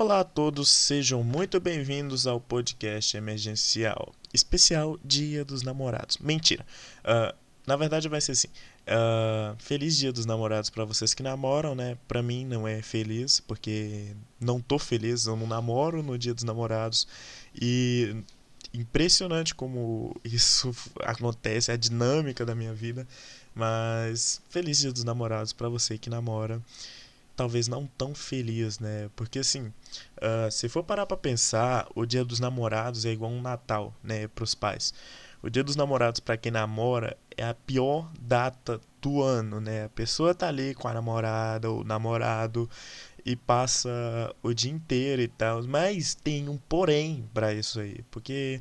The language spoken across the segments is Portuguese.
Olá a todos, sejam muito bem-vindos ao podcast emergencial especial Dia dos Namorados. Mentira, uh, na verdade vai ser assim. Uh, feliz Dia dos Namorados para vocês que namoram, né? Para mim não é feliz porque não tô feliz, eu não namoro no Dia dos Namorados e impressionante como isso acontece, a dinâmica da minha vida. Mas feliz Dia dos Namorados para você que namora talvez não tão feliz, né? Porque assim, uh, se for parar para pensar, o Dia dos Namorados é igual um Natal, né, para os pais. O Dia dos Namorados para quem namora é a pior data do ano, né? A pessoa tá ali com a namorada ou namorado e passa o dia inteiro e tal, mas tem um porém para isso aí, porque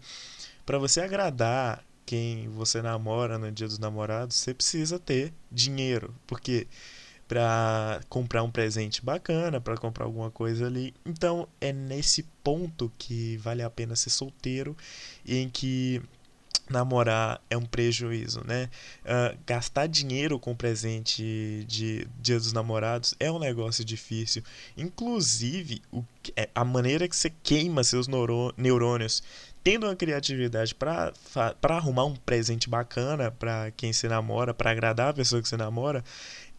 para você agradar quem você namora no Dia dos Namorados, você precisa ter dinheiro, porque para comprar um presente bacana, para comprar alguma coisa ali. Então é nesse ponto que vale a pena ser solteiro e em que namorar é um prejuízo, né? Uh, gastar dinheiro com presente de Dia dos Namorados é um negócio difícil. Inclusive, o, é, a maneira que você queima seus neurônios tendo uma criatividade para arrumar um presente bacana para quem se namora, para agradar a pessoa que você namora,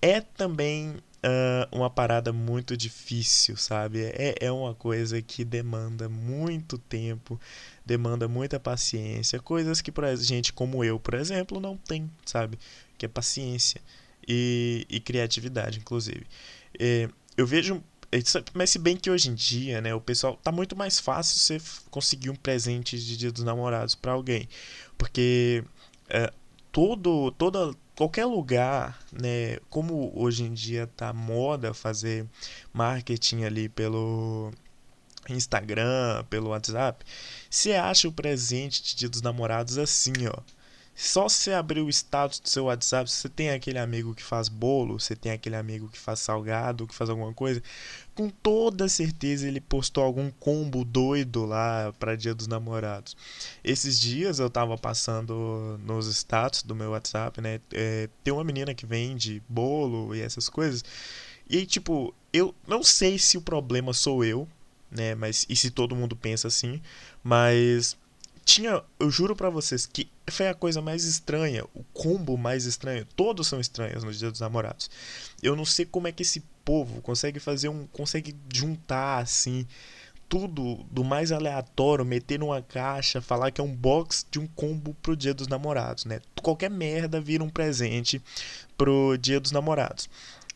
é também uh, uma parada muito difícil, sabe? É, é uma coisa que demanda muito tempo, demanda muita paciência, coisas que pra gente como eu, por exemplo, não tem, sabe? Que é paciência e, e criatividade, inclusive. É, eu vejo mas se bem que hoje em dia, né, o pessoal tá muito mais fácil você conseguir um presente de Dia dos Namorados para alguém, porque é, todo toda qualquer lugar, né, como hoje em dia tá moda fazer marketing ali pelo Instagram, pelo WhatsApp, você acha o presente de Dia dos Namorados assim, ó. Só você abrir o status do seu WhatsApp, você tem aquele amigo que faz bolo, você tem aquele amigo que faz salgado, que faz alguma coisa, com toda certeza ele postou algum combo doido lá para Dia dos Namorados. Esses dias eu tava passando nos status do meu WhatsApp, né? É, tem uma menina que vende bolo e essas coisas. E aí, tipo, eu não sei se o problema sou eu, né? Mas e se todo mundo pensa assim, mas tinha, eu juro para vocês que foi a coisa mais estranha, o combo mais estranho. Todos são estranhos no Dia dos Namorados. Eu não sei como é que esse povo consegue fazer um, consegue juntar assim tudo do mais aleatório, meter numa caixa, falar que é um box de um combo pro Dia dos Namorados, né? Qualquer merda vira um presente pro Dia dos Namorados.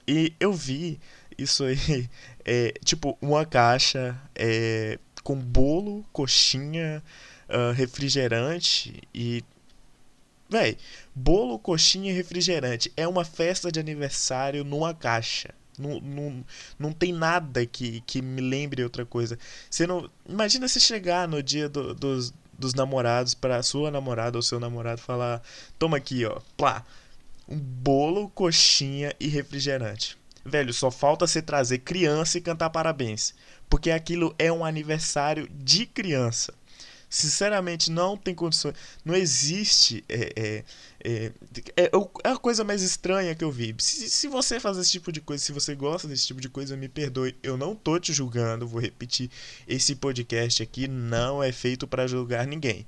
E eu vi isso aí, é, tipo, uma caixa é, com bolo, coxinha, uh, refrigerante e. Véi, bolo, coxinha e refrigerante. É uma festa de aniversário numa caixa. Não, não, não tem nada que, que me lembre outra coisa. Você não, imagina você chegar no dia do, dos, dos namorados para sua namorada ou seu namorado falar: Toma aqui, ó, plá, um bolo, coxinha e refrigerante. Velho, só falta você trazer criança e cantar parabéns. Porque aquilo é um aniversário de criança sinceramente não tem condições. Não existe. É, é, é, é, é, a coisa mais estranha que eu vi. Se, se você faz esse tipo de coisa, se você gosta desse tipo de coisa, me perdoe. Eu não tô te julgando. Vou repetir. Esse podcast aqui não é feito para julgar ninguém.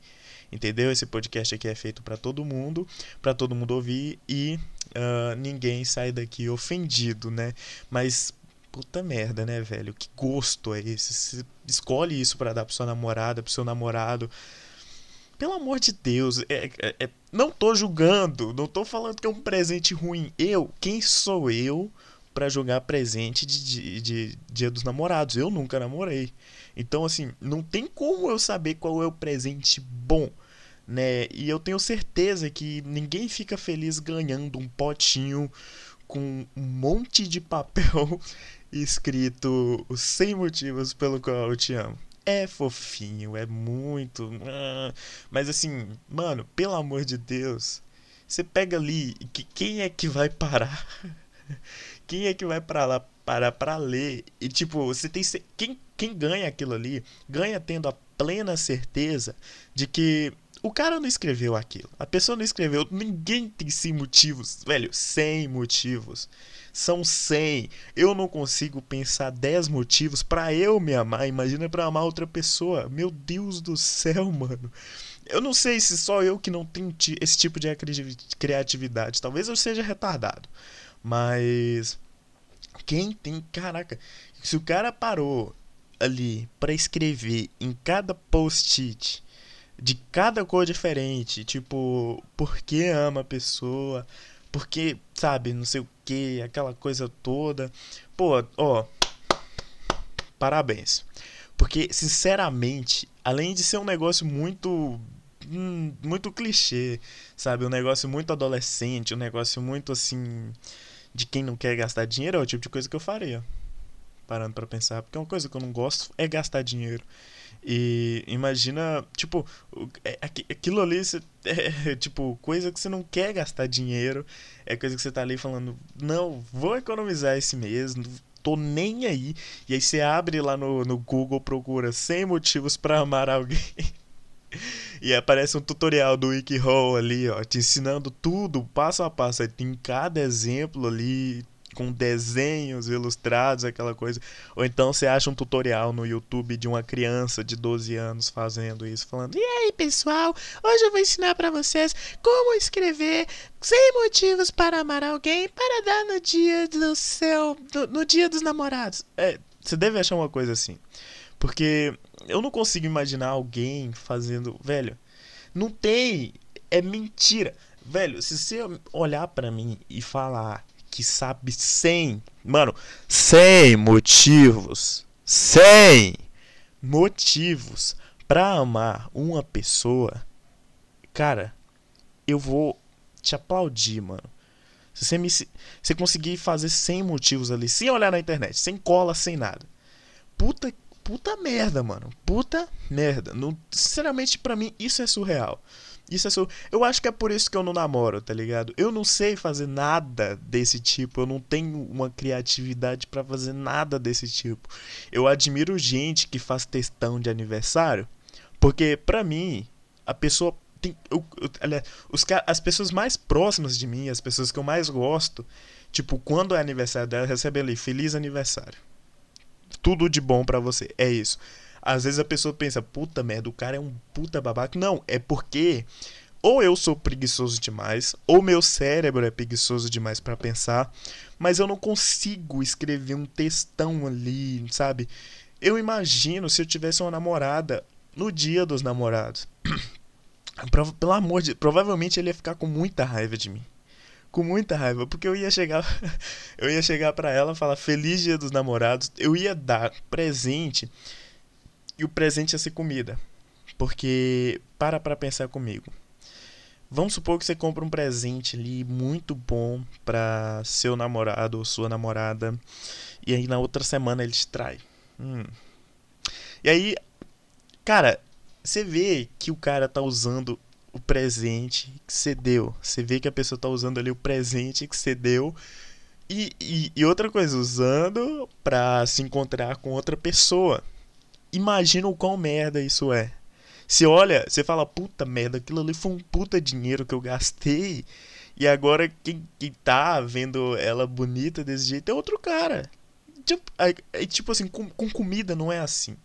Entendeu? Esse podcast aqui é feito para todo mundo, para todo mundo ouvir e uh, ninguém sai daqui ofendido, né? Mas puta merda, né, velho? Que gosto é esse? Você escolhe isso para dar pra sua namorada, pro seu namorado. Pelo amor de Deus, é, é, é, não tô julgando, não tô falando que é um presente ruim. Eu, quem sou eu para jogar presente de, de, de, Dia dos Namorados? Eu nunca namorei. Então, assim, não tem como eu saber qual é o presente bom, né? E eu tenho certeza que ninguém fica feliz ganhando um potinho com um monte de papel escrito os 100 motivos pelo qual eu te amo. É fofinho, é muito. Ah, mas assim, mano, pelo amor de Deus, você pega ali, que quem é que vai parar? quem é que vai para lá parar para ler? E tipo, você tem quem quem ganha aquilo ali, ganha tendo a plena certeza de que o cara não escreveu aquilo. A pessoa não escreveu. Ninguém tem 100 motivos. Velho, 100 motivos. São 100. Eu não consigo pensar 10 motivos para eu me amar. Imagina para amar outra pessoa. Meu Deus do céu, mano. Eu não sei se só eu que não tenho esse tipo de criatividade. Talvez eu seja retardado. Mas. Quem tem. Caraca. Se o cara parou ali para escrever em cada post-it de cada cor diferente, tipo, por que ama a pessoa, porque, sabe, não sei o que, aquela coisa toda. Pô, ó, parabéns. Porque, sinceramente, além de ser um negócio muito. Hum, muito clichê, sabe? Um negócio muito adolescente, um negócio muito assim. de quem não quer gastar dinheiro, é o tipo de coisa que eu faria. Parando para pensar. Porque uma coisa que eu não gosto é gastar dinheiro. E imagina, tipo, é, aquilo ali, é, tipo, coisa que você não quer gastar dinheiro, é coisa que você tá ali falando, não, vou economizar esse mês, tô nem aí. E aí você abre lá no, no Google, procura 100 motivos para amar alguém. e aparece um tutorial do WikiHow ali, ó, te ensinando tudo, passo a passo. Aí tem cada exemplo ali, com desenhos ilustrados, aquela coisa. Ou então você acha um tutorial no YouTube de uma criança de 12 anos fazendo isso, falando: "E aí, pessoal, hoje eu vou ensinar para vocês como escrever 100 motivos para amar alguém para dar no dia do seu do, no dia dos namorados". É, você deve achar uma coisa assim. Porque eu não consigo imaginar alguém fazendo, velho, não tem, é mentira. Velho, se você olhar para mim e falar que sabe 100, mano, 100 motivos, 100 motivos para amar uma pessoa, cara, eu vou te aplaudir, mano. Se você, me, se você conseguir fazer 100 motivos ali, sem olhar na internet, sem cola, sem nada. Puta, puta merda, mano. Puta merda. Não, sinceramente, para mim, isso é surreal. Isso é só. Eu acho que é por isso que eu não namoro, tá ligado? Eu não sei fazer nada desse tipo. Eu não tenho uma criatividade para fazer nada desse tipo. Eu admiro gente que faz testão de aniversário. Porque, pra mim, a pessoa tem. Eu, eu, os, as pessoas mais próximas de mim, as pessoas que eu mais gosto, tipo, quando é aniversário dela, recebe ali, feliz aniversário. Tudo de bom para você. É isso. Às vezes a pessoa pensa, puta merda, o cara é um puta babaca. Não, é porque ou eu sou preguiçoso demais, ou meu cérebro é preguiçoso demais para pensar, mas eu não consigo escrever um textão ali, sabe? Eu imagino se eu tivesse uma namorada no dia dos namorados. Pelo amor de provavelmente ele ia ficar com muita raiva de mim. Com muita raiva, porque eu ia chegar eu ia chegar para ela falar feliz dia dos namorados, eu ia dar presente e o presente ia ser comida. Porque, para pra pensar comigo. Vamos supor que você compra um presente ali muito bom para seu namorado ou sua namorada. E aí na outra semana ele te trai. Hum. E aí, cara, você vê que o cara tá usando o presente que você deu. Você vê que a pessoa tá usando ali o presente que você deu. E, e, e outra coisa, usando pra se encontrar com outra pessoa imagina o quão merda isso é. Se olha, você fala, puta merda, aquilo ali foi um puta dinheiro que eu gastei. E agora quem, quem tá vendo ela bonita desse jeito é outro cara. Tipo, é, tipo assim, com, com, comida não é assim.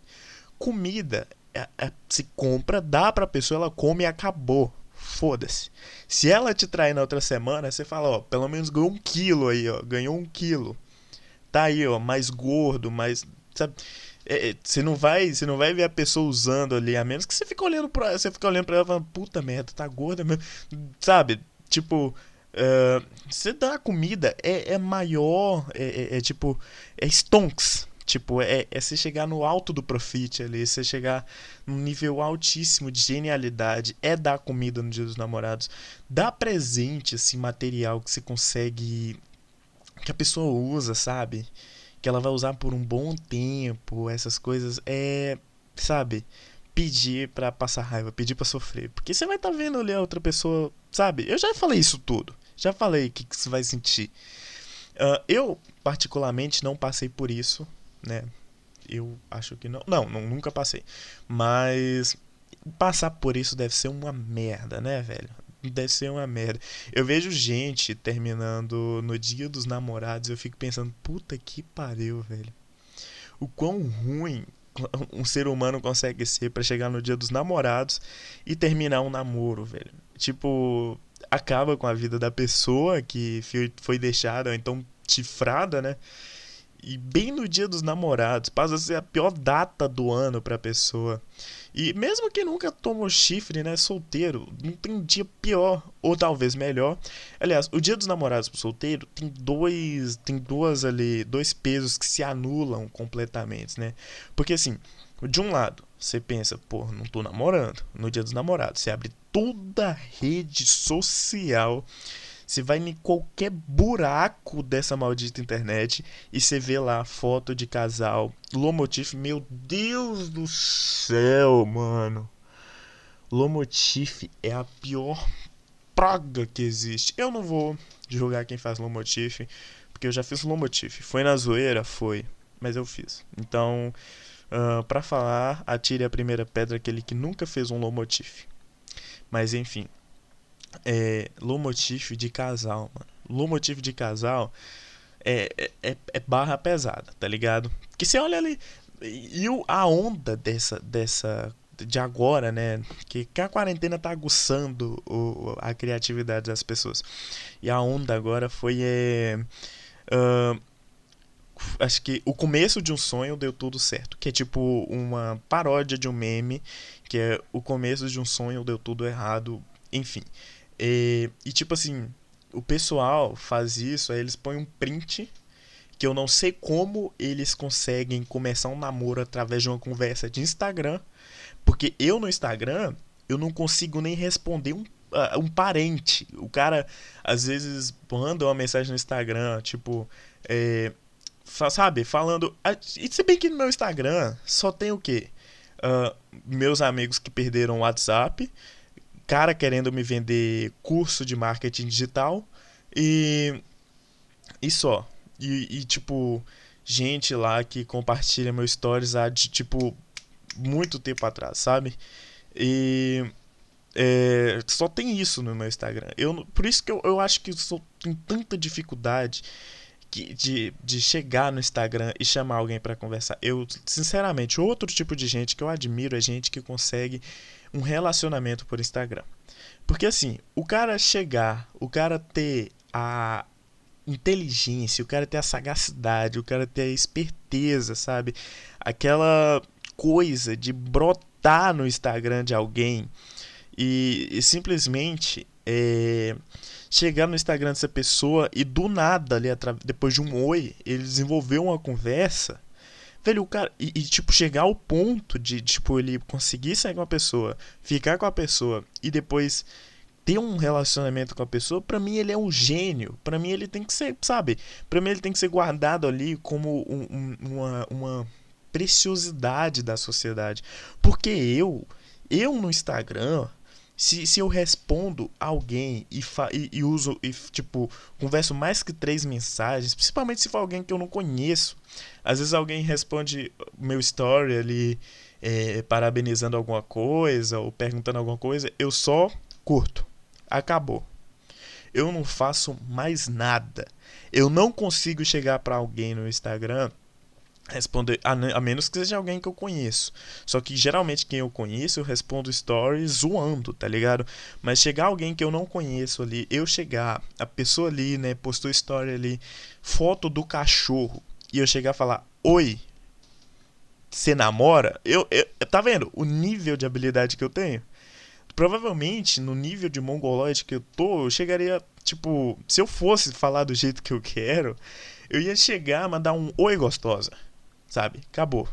Comida é, é, se compra, dá pra pessoa, ela come e acabou. Foda-se. Se ela te trair na outra semana, você fala, ó, pelo menos ganhou um quilo aí, ó. Ganhou um quilo. Tá aí, ó, mais gordo, mais. Sabe? É, é, você não vai você não vai ver a pessoa usando ali a menos que você fica olhando para você fica olhando para ela falando puta merda tá gorda mesmo. Sabe? Tipo uh, você dá comida é, é maior é, é, é, tipo é stonks. Tipo é, é você chegar no alto do profit ali você chegar num nível altíssimo de genialidade é dar comida no dia dos namorados. Dar presente assim material que você consegue que a pessoa usa sabe que ela vai usar por um bom tempo, essas coisas, é, sabe, pedir para passar raiva, pedir para sofrer. Porque você vai estar tá vendo ali a outra pessoa, sabe? Eu já falei isso tudo. Já falei o que, que você vai sentir. Uh, eu, particularmente, não passei por isso, né? Eu acho que não. Não, não nunca passei. Mas passar por isso deve ser uma merda, né, velho? Deve ser uma merda. Eu vejo gente terminando no dia dos namorados, eu fico pensando, puta que pariu, velho. O quão ruim um ser humano consegue ser para chegar no dia dos namorados e terminar um namoro, velho. Tipo, acaba com a vida da pessoa que foi deixada, ou então chifrada, né? E bem no dia dos namorados, passa a ser a pior data do ano pra pessoa. E mesmo que nunca tomou chifre, né, solteiro, não tem dia pior, ou talvez melhor. Aliás, o dia dos namorados pro solteiro tem dois, tem duas ali, dois pesos que se anulam completamente, né? Porque assim, de um lado, você pensa, pô, não tô namorando, no dia dos namorados, você abre toda a rede social você vai em qualquer buraco dessa maldita internet e você vê lá foto de casal. Lomotif, meu Deus do céu, mano. Lomotif é a pior praga que existe. Eu não vou julgar quem faz Lomotif, porque eu já fiz Lomotif. Foi na zoeira? Foi. Mas eu fiz. Então, uh, para falar, atire a primeira pedra aquele que nunca fez um Lomotif. Mas enfim é, Lomotif de casal, mano. Lomotif de casal é, é, é, é barra pesada, tá ligado? Que você olha ali. E a onda dessa, dessa de agora, né? Que, que a quarentena tá aguçando o, a criatividade das pessoas. E a onda agora foi. É, uh, acho que o começo de um sonho deu tudo certo. Que é tipo uma paródia de um meme. Que é o começo de um sonho deu tudo errado. Enfim. E, e tipo assim, o pessoal faz isso, aí eles põem um print que eu não sei como eles conseguem começar um namoro através de uma conversa de Instagram, porque eu no Instagram eu não consigo nem responder um, uh, um parente. O cara às vezes manda uma mensagem no Instagram, tipo, é, sabe, falando. E se bem que no meu Instagram só tem o quê? Uh, meus amigos que perderam o WhatsApp cara querendo me vender curso de marketing digital e e só. E, e tipo, gente lá que compartilha meus stories há de tipo muito tempo atrás, sabe? E é, só tem isso no meu Instagram. Eu, por isso que eu, eu acho que eu sou, tenho tanta dificuldade que, de, de chegar no Instagram e chamar alguém para conversar. Eu, sinceramente, outro tipo de gente que eu admiro é gente que consegue um relacionamento por Instagram. Porque assim, o cara chegar, o cara ter a inteligência, o cara ter a sagacidade, o cara ter a esperteza, sabe? Aquela coisa de brotar no Instagram de alguém e, e simplesmente é, chegar no Instagram dessa pessoa e do nada, ali, depois de um oi, ele desenvolveu uma conversa Velho, o cara. E, e, tipo, chegar ao ponto de, tipo, ele conseguir sair com a pessoa, ficar com a pessoa e depois ter um relacionamento com a pessoa, para mim ele é um gênio. para mim ele tem que ser, sabe? para mim ele tem que ser guardado ali como um, um, uma, uma preciosidade da sociedade. Porque eu, eu no Instagram, se, se eu respondo alguém e, fa, e, e, uso, e, tipo, converso mais que três mensagens, principalmente se for alguém que eu não conheço, às vezes alguém responde meu story ali, é, parabenizando alguma coisa ou perguntando alguma coisa, eu só curto. Acabou. Eu não faço mais nada. Eu não consigo chegar para alguém no Instagram responder a, a, menos que seja alguém que eu conheço. Só que geralmente quem eu conheço eu respondo stories zoando, tá ligado? Mas chegar alguém que eu não conheço ali, eu chegar, a pessoa ali, né, postou story ali, foto do cachorro, e eu chegar a falar: "Oi, você namora?" Eu, eu tá vendo o nível de habilidade que eu tenho? Provavelmente no nível de mongoloide que eu tô, eu chegaria, tipo, se eu fosse falar do jeito que eu quero, eu ia chegar, mandar um oi gostosa sabe? Acabou.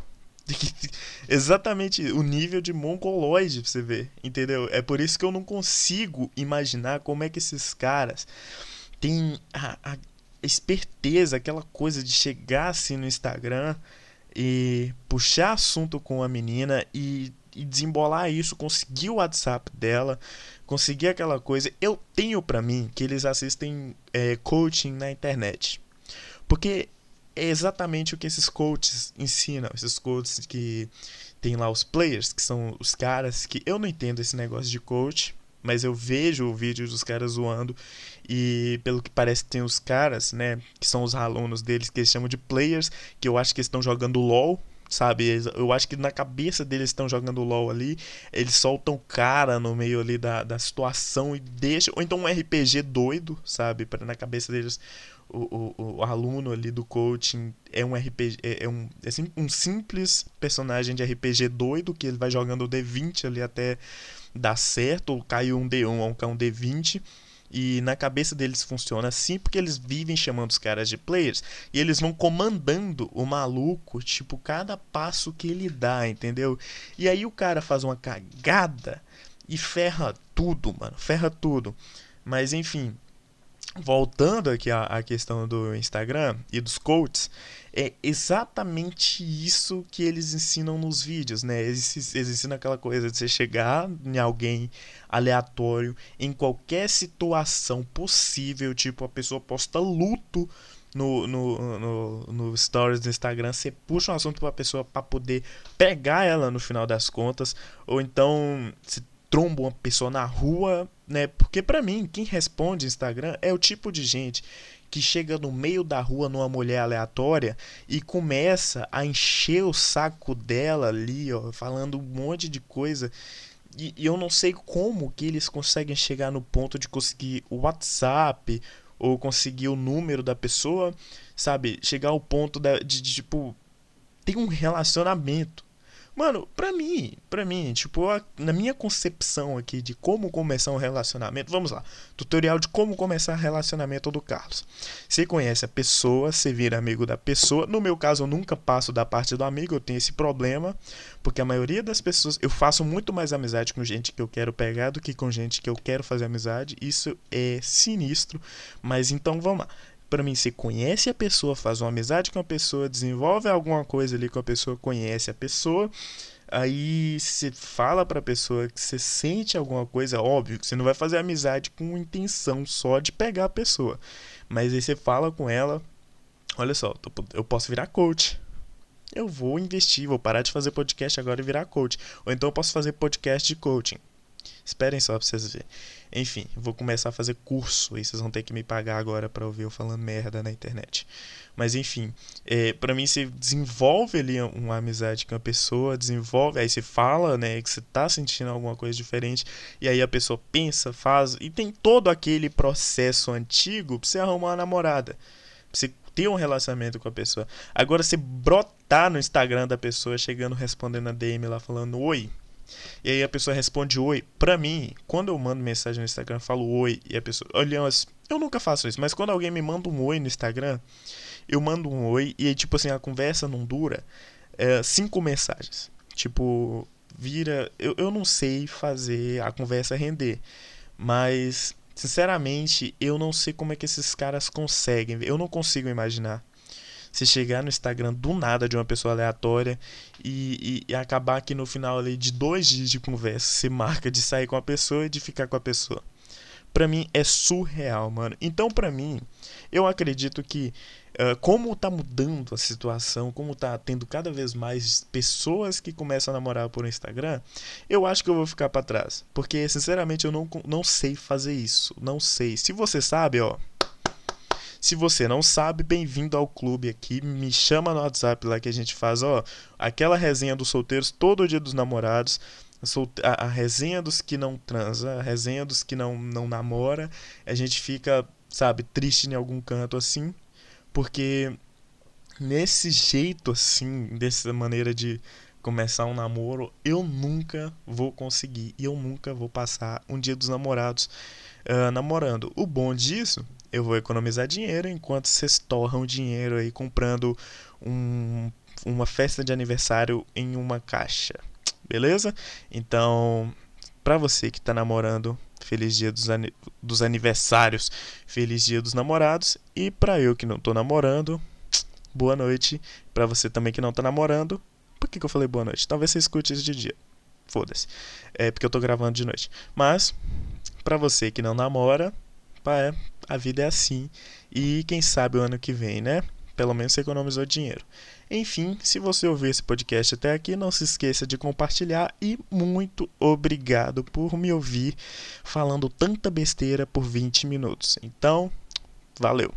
Exatamente o nível de mongoloide pra você ver, entendeu? É por isso que eu não consigo imaginar como é que esses caras têm a, a esperteza, aquela coisa de chegar assim no Instagram e puxar assunto com a menina e, e desembolar isso, conseguir o WhatsApp dela, conseguir aquela coisa. Eu tenho para mim que eles assistem é, coaching na internet. Porque é exatamente o que esses coaches ensinam, esses coaches que tem lá os players, que são os caras que eu não entendo esse negócio de coach, mas eu vejo o vídeo dos caras zoando e pelo que parece tem os caras, né, que são os alunos deles que eles chamam de players, que eu acho que estão jogando LoL, sabe? Eu acho que na cabeça deles estão jogando LoL ali, eles soltam cara no meio ali da, da situação e deixam, ou então um RPG doido, sabe? Para na cabeça deles o, o, o, aluno ali do coaching é um RPG, é, é um, é um simples personagem de RPG doido que ele vai jogando o D20 ali até dar certo, ou caiu um D1 ou um D20. E na cabeça deles funciona assim porque eles vivem chamando os caras de players e eles vão comandando o maluco, tipo, cada passo que ele dá, entendeu? E aí o cara faz uma cagada e ferra tudo, mano, ferra tudo. Mas enfim, voltando aqui à, à, questão do Instagram e dos coaches, é exatamente isso que eles ensinam nos vídeos, né? Eles, eles ensinam aquela coisa de você chegar em alguém aleatório em qualquer situação possível, tipo a pessoa posta luto no, no, no, no stories do Instagram, você puxa um assunto para a pessoa para poder pegar ela no final das contas, ou então tromba uma pessoa na rua, né? Porque para mim, quem responde Instagram é o tipo de gente que chega no meio da rua numa mulher aleatória e começa a encher o saco dela ali, ó, falando um monte de coisa. E, e eu não sei como que eles conseguem chegar no ponto de conseguir o WhatsApp ou conseguir o número da pessoa, sabe? Chegar ao ponto de, de, de tipo, ter um relacionamento Mano, pra mim, pra mim, tipo, na minha concepção aqui de como começar um relacionamento, vamos lá, tutorial de como começar relacionamento do Carlos. Você conhece a pessoa, você vira amigo da pessoa. No meu caso, eu nunca passo da parte do amigo, eu tenho esse problema, porque a maioria das pessoas, eu faço muito mais amizade com gente que eu quero pegar do que com gente que eu quero fazer amizade. Isso é sinistro, mas então vamos lá para mim, você conhece a pessoa, faz uma amizade com a pessoa, desenvolve alguma coisa ali com a pessoa, conhece a pessoa, aí você fala para a pessoa que você sente alguma coisa, óbvio que você não vai fazer amizade com intenção só de pegar a pessoa, mas aí você fala com ela, olha só, eu posso virar coach. Eu vou investir, vou parar de fazer podcast agora e virar coach. Ou então eu posso fazer podcast de coaching. Esperem só pra vocês verem. Enfim, vou começar a fazer curso e vocês vão ter que me pagar agora para ouvir eu falando merda na internet. Mas enfim, é, para mim você desenvolve ali uma amizade com a pessoa, desenvolve, aí você fala, né, que você tá sentindo alguma coisa diferente, e aí a pessoa pensa, faz, e tem todo aquele processo antigo pra você arrumar uma namorada. Pra você ter um relacionamento com a pessoa. Agora você brotar no Instagram da pessoa, chegando respondendo a DM lá falando oi, e aí a pessoa responde oi. Pra mim, quando eu mando mensagem no Instagram, eu falo oi e a pessoa. Aliás, eu nunca faço isso, mas quando alguém me manda um oi no Instagram, eu mando um oi e aí, tipo assim, a conversa não dura é, cinco mensagens. Tipo, vira. Eu, eu não sei fazer a conversa render, mas. Sinceramente, eu não sei como é que esses caras conseguem. Eu não consigo imaginar você chegar no Instagram do nada de uma pessoa aleatória e, e, e acabar que no final ali de dois dias de conversa você marca de sair com a pessoa e de ficar com a pessoa. Pra mim é surreal, mano. Então, pra mim, eu acredito que Uh, como tá mudando a situação, como tá tendo cada vez mais pessoas que começam a namorar por Instagram, eu acho que eu vou ficar para trás. Porque, sinceramente, eu não, não sei fazer isso. Não sei. Se você sabe, ó, se você não sabe, bem-vindo ao clube aqui. Me chama no WhatsApp lá que a gente faz, ó, aquela resenha dos solteiros todo dia dos namorados. A, a resenha dos que não transa, a resenha dos que não, não namora. A gente fica, sabe, triste em algum canto assim, porque nesse jeito assim, dessa maneira de começar um namoro, eu nunca vou conseguir e eu nunca vou passar um dia dos namorados uh, namorando. O bom disso eu vou economizar dinheiro enquanto vocês torram dinheiro aí comprando um, uma festa de aniversário em uma caixa. Beleza? Então, para você que está namorando, feliz dia dos, dos aniversários, feliz dia dos namorados. E para eu que não tô namorando, boa noite. Para você também que não tá namorando, por que, que eu falei boa noite? Talvez você escute isso de dia. Foda-se. É porque eu tô gravando de noite. Mas, para você que não namora, pá, é, a vida é assim. E quem sabe o ano que vem, né? Pelo menos você economizou dinheiro. Enfim, se você ouvir esse podcast até aqui, não se esqueça de compartilhar e muito obrigado por me ouvir falando tanta besteira por 20 minutos. Então, valeu!